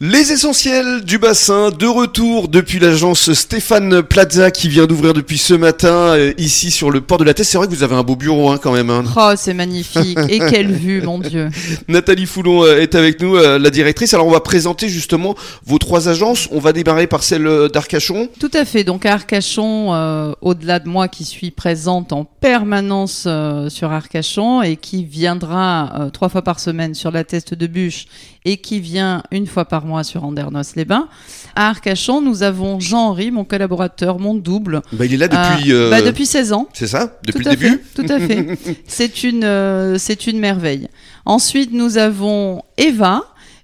Les essentiels du bassin, de retour depuis l'agence Stéphane Plaza qui vient d'ouvrir depuis ce matin euh, ici sur le port de la Teste. C'est vrai que vous avez un beau bureau hein, quand même. hein. Oh, c'est magnifique. Et quelle vue, mon Dieu. Nathalie Foulon euh, est avec nous, euh, la directrice. Alors on va présenter justement vos trois agences. On va démarrer par celle d'Arcachon. Tout à fait. Donc à Arcachon, euh, au-delà de moi qui suis présente en permanence sur Arcachon et qui viendra trois fois par semaine sur la teste de bûche et qui vient une fois par mois sur Andernos-les-Bains. À Arcachon, nous avons Jean-Henri, mon collaborateur, mon double. Bah, il est là depuis. Ah, euh, bah, depuis 16 ans. C'est ça Depuis tout le début fait, Tout à fait. C'est une, euh, c'est une merveille. Ensuite, nous avons Eva.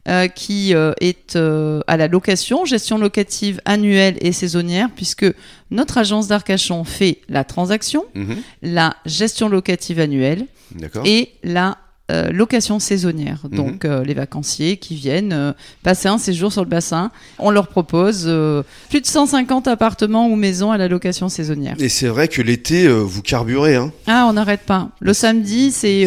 euh, qui euh, est euh, à la location, gestion locative annuelle et saisonnière, puisque notre agence d'Arcachon fait la transaction, Mhm. la gestion locative annuelle et la euh, location saisonnière. Mhm. Donc euh, les vacanciers qui viennent euh, passer un séjour sur le bassin, on leur propose plus de 150 appartements ou maisons à la location saisonnière. Et c'est vrai que l'été, vous carburez, hein. Ah, on n'arrête pas. Le samedi, c'est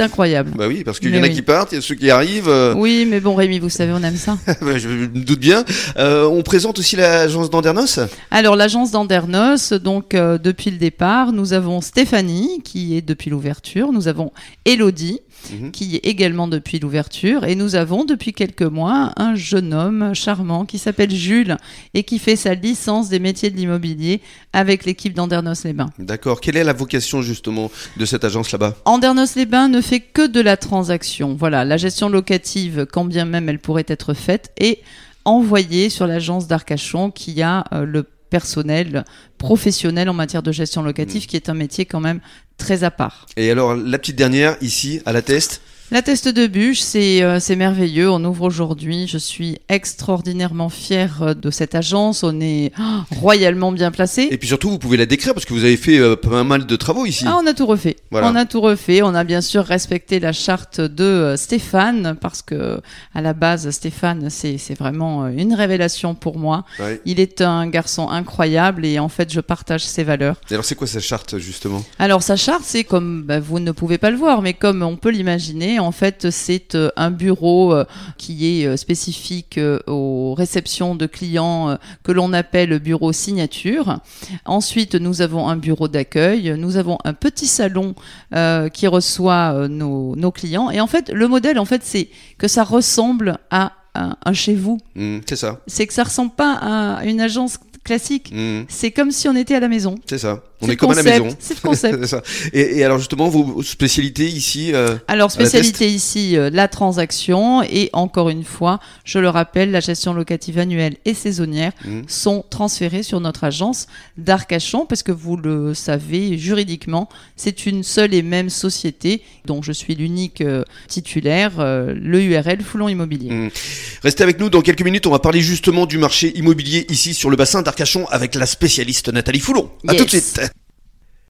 incroyable. Bah oui, parce qu'il y en a oui. qui partent, il y a ceux qui arrivent. Oui, mais bon, Rémi, vous savez, on aime ça. bah, je me doute bien. On présente aussi l'agence d'Andernos? Alors, l'agence d'Andernos, donc depuis le départ, nous avons Stéphanie, qui est depuis l'ouverture. Nous avons Elodie, Mhm. qui est également depuis l'ouverture. Et nous avons depuis quelques mois un jeune homme charmant qui s'appelle Jules et qui fait sa licence des métiers de l'immobilier avec l'équipe d'Andernos-les-Bains. D'accord. Quelle est la vocation justement de cette agence là-bas? Andernos-les-Bains ne fait que de la transaction. Voilà, la gestion locative, quand bien même elle pourrait être faite, est envoyée sur l'agence d'Arcachon qui a euh, le personnel professionnel en matière de gestion locative, qui est un métier quand même très à part. Et alors, la petite dernière, ici, à la test. La teste de bûche, c'est euh, c'est merveilleux. On ouvre aujourd'hui. Je suis extraordinairement fière euh, de cette agence. On est oh, royalement bien placé. Et puis surtout, vous pouvez la décrire parce que vous avez fait euh, pas mal de travaux ici. Ah, on a tout refait. Voilà. On a tout refait. On a bien sûr respecté la charte de euh, Stéphane parce que à la base, Stéphane, c'est vraiment une révélation pour moi. Ouais. Il est un garçon incroyable et en fait, je partage ses valeurs. Et alors, c'est quoi cette charte justement? Alors sa charte, c'est comme bah, vous ne pouvez pas le voir, mais comme on peut l'imaginer, en fait, c'est euh, un bureau euh, qui est euh, spécifique aux réceptions de clients que l'on appelle bureau signature. Ensuite, nous avons un bureau d'accueil, nous avons un petit salon qui reçoit nos, nos clients. Et en fait, le modèle, en fait, c'est que ça ressemble à un, un chez vous. Hmm, C'est ça. C'est que ça ressemble pas à une agence classique. Hmm, C'est comme si on était à la maison. C'est ça. On est comme à la maison. C'est le concept. Ça. Et, et alors justement, vos spécialités ici euh, Alors, spécialité ici, euh, la transaction et encore une fois, je le rappelle, la gestion locative annuelle et saisonnière Mhm. sont transférées sur notre agence d'Arcachon parce que vous le savez, juridiquement, c'est une seule et même société dont je suis l'unique euh, titulaire, euh, le URL Foulon Immobilier. Hmm. Restez avec nous dans quelques minutes. On va parler justement du marché immobilier ici sur le bassin d'Arcachon avec la spécialiste Nathalie Foulon. À Yes. tout de suite.